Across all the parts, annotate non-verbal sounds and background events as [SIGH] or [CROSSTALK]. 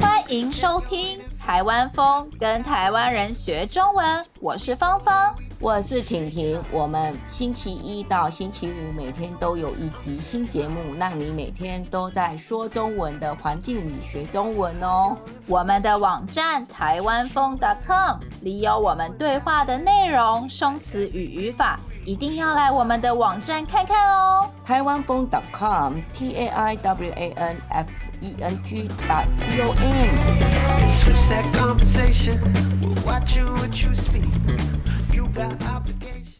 欢迎收听《台湾风》，跟台湾人学中文。我是芳芳。我是婷婷，我们星期一到星期五每天都有一集新节目，让你每天都在说中文的环境里学中文哦。我们的网站台湾疯 .com 里有我们对话的内容、生词与语法，一定要来我们的网站看看哦。台湾疯 .com T A I W A N F E N G C O M。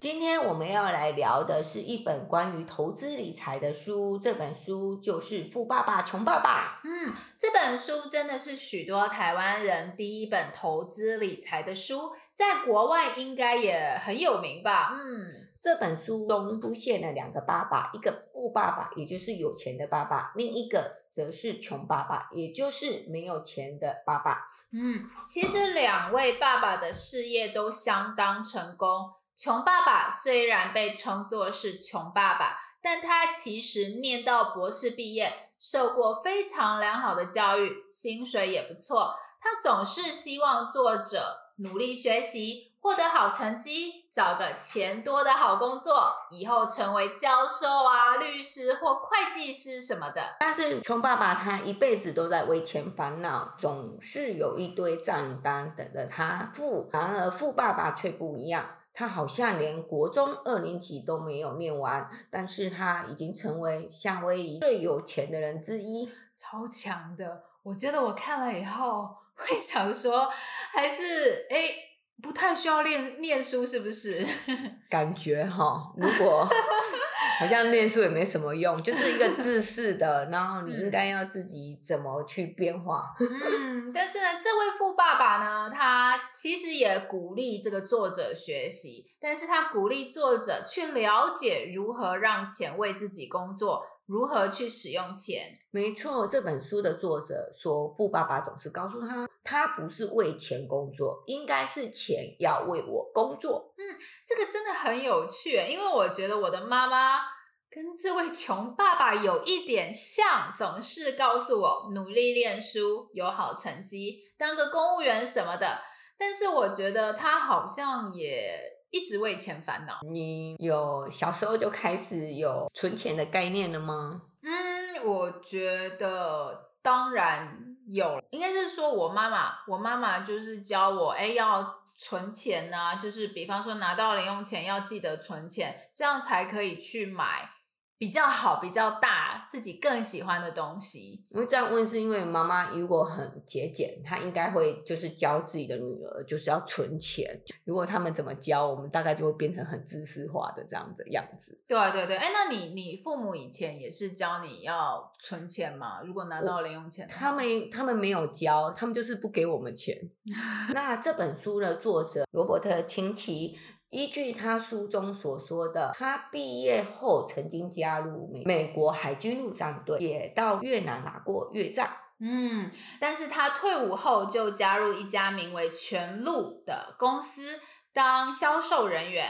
今天我们要来聊的是一本关于投资理财的书，这本书就是《富爸爸穷爸爸》。嗯，这本书真的是许多台湾人第一本投资理财的书，在国外应该也很有名吧？嗯。这本书中出现了两个爸爸，一个富爸爸，也就是有钱的爸爸；另一个则是穷爸爸，也就是没有钱的爸爸。嗯，其实两位爸爸的事业都相当成功。穷爸爸虽然被称作是穷爸爸，但他其实念到博士毕业，受过非常良好的教育，薪水也不错。他总是希望作者努力学习。获得好成绩，找个钱多的好工作，以后成为教授啊、律师或会计师什么的。但是穷爸爸他一辈子都在为钱烦恼，总是有一堆账单等着他付。然而富爸爸却不一样，他好像连国中二年级都没有念完，但是他已经成为夏威夷最有钱的人之一，超强的。我觉得我看了以后会想说，还是诶不太需要念念书，是不是？[LAUGHS] 感觉哈，如果 [LAUGHS] 好像念书也没什么用，就是一个自私的，然后你应该要自己怎么去变化。嗯，但是呢，这位富爸爸呢，他其实也鼓励这个作者学习，但是他鼓励作者去了解如何让钱为自己工作。如何去使用钱？没错，这本书的作者说，富爸爸总是告诉他，他不是为钱工作，应该是钱要为我工作。嗯，这个真的很有趣，因为我觉得我的妈妈跟这位穷爸爸有一点像，总是告诉我努力念书，有好成绩，当个公务员什么的。但是我觉得他好像也。一直为钱烦恼。你有小时候就开始有存钱的概念了吗？嗯，我觉得当然有，应该是说我妈妈，我妈妈就是教我，哎，要存钱啊，就是比方说拿到零用钱要记得存钱，这样才可以去买。比较好，比较大，自己更喜欢的东西。我会这样问，是因为妈妈如果很节俭，她应该会就是教自己的女儿，就是要存钱。如果他们怎么教，我们大概就会变成很知识化的这样的样子。对对对，哎，那你你父母以前也是教你要存钱吗？如果拿到零用钱，他们他们没有教，他们就是不给我们钱。[LAUGHS] 那这本书的作者罗伯特清崎。依据他书中所说的，他毕业后曾经加入美美国海军陆战队，也到越南打过越战。嗯，但是他退伍后就加入一家名为全陆的公司当销售人员。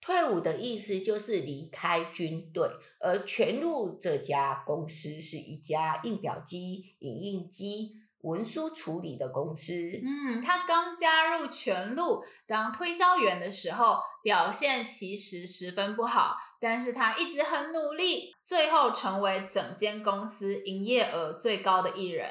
退伍的意思就是离开军队，而全陆这家公司是一家印表机、影印机。文书处理的公司，嗯，他刚加入全路当推销员的时候，表现其实十分不好，但是他一直很努力，最后成为整间公司营业额最高的一人。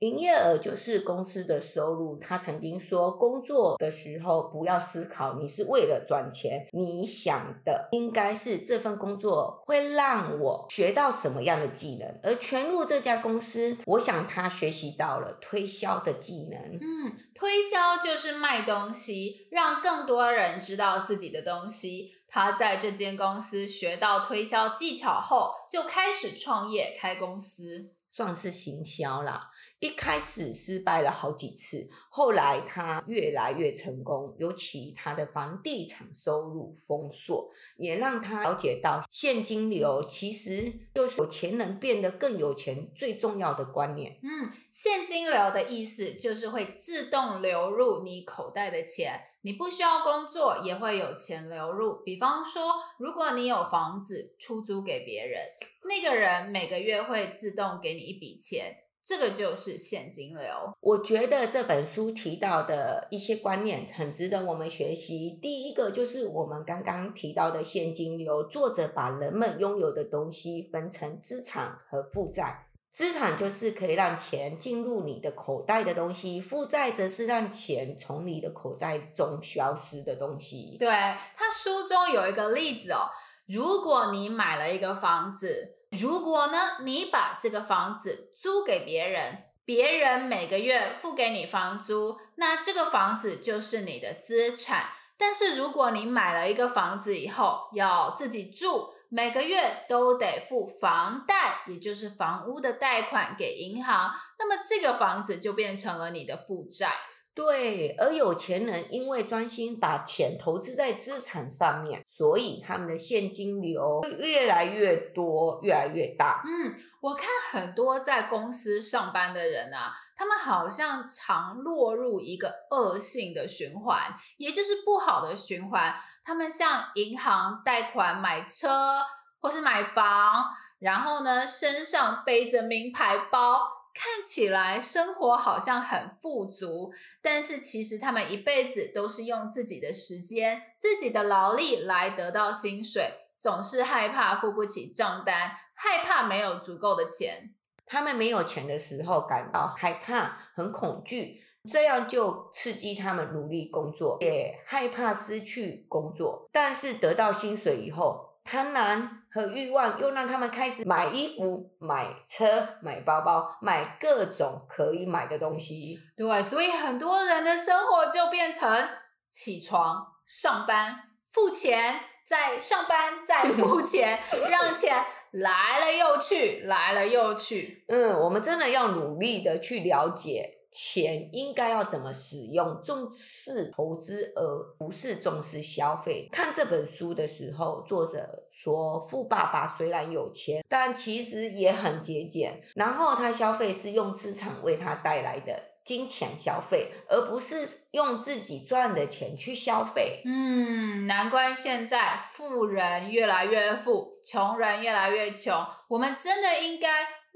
营业额就是公司的收入。他曾经说，工作的时候不要思考你是为了赚钱，你想的应该是这份工作会让我学到什么样的技能。而全入这家公司，我想他学习到了推销的技能。嗯，推销就是卖东西，让更多人知道自己的东西。他在这间公司学到推销技巧后，就开始创业开公司，算是行销啦。一开始失败了好几次，后来他越来越成功，尤其他的房地产收入丰硕，也让他了解到现金流其实就是有钱人变得更有钱最重要的观念。嗯，现金流的意思就是会自动流入你口袋的钱，你不需要工作也会有钱流入。比方说，如果你有房子出租给别人，那个人每个月会自动给你一笔钱。这个就是现金流。我觉得这本书提到的一些观念很值得我们学习。第一个就是我们刚刚提到的现金流，作者把人们拥有的东西分成资产和负债。资产就是可以让钱进入你的口袋的东西，负债则是让钱从你的口袋中消失的东西。对，他书中有一个例子哦，如果你买了一个房子。如果呢，你把这个房子租给别人，别人每个月付给你房租，那这个房子就是你的资产。但是如果你买了一个房子以后要自己住，每个月都得付房贷，也就是房屋的贷款给银行，那么这个房子就变成了你的负债。对，而有钱人因为专心把钱投资在资产上面，所以他们的现金流会越来越多，越来越大。嗯，我看很多在公司上班的人啊，他们好像常落入一个恶性的循环，也就是不好的循环。他们向银行贷款买车或是买房，然后呢，身上背着名牌包。看起来生活好像很富足，但是其实他们一辈子都是用自己的时间、自己的劳力来得到薪水，总是害怕付不起账单，害怕没有足够的钱。他们没有钱的时候感到害怕、很恐惧，这样就刺激他们努力工作，也害怕失去工作。但是得到薪水以后，贪婪和欲望又让他们开始买衣服、买车、买包包、买各种可以买的东西。对，所以很多人的生活就变成起床、上班、付钱、再上班、再付钱，让钱来了又去，来了又去。嗯，我们真的要努力的去了解。钱应该要怎么使用？重视投资而不是重视消费。看这本书的时候，作者说，富爸爸虽然有钱，但其实也很节俭。然后他消费是用资产为他带来的金钱消费，而不是用自己赚的钱去消费。嗯，难怪现在富人越来越富，穷人越来越穷。我们真的应该。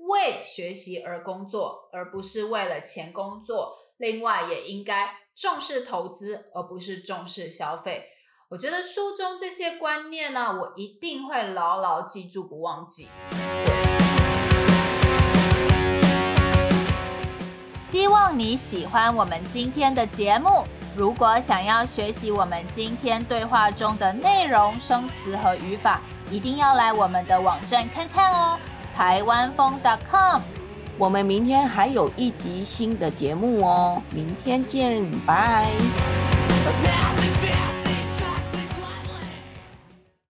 为学习而工作，而不是为了钱工作。另外，也应该重视投资，而不是重视消费。我觉得书中这些观念呢，我一定会牢牢记住，不忘记。希望你喜欢我们今天的节目。如果想要学习我们今天对话中的内容、生词和语法，一定要来我们的网站看看哦。台湾风 .com，我们明天还有一集新的节目哦，明天见，拜。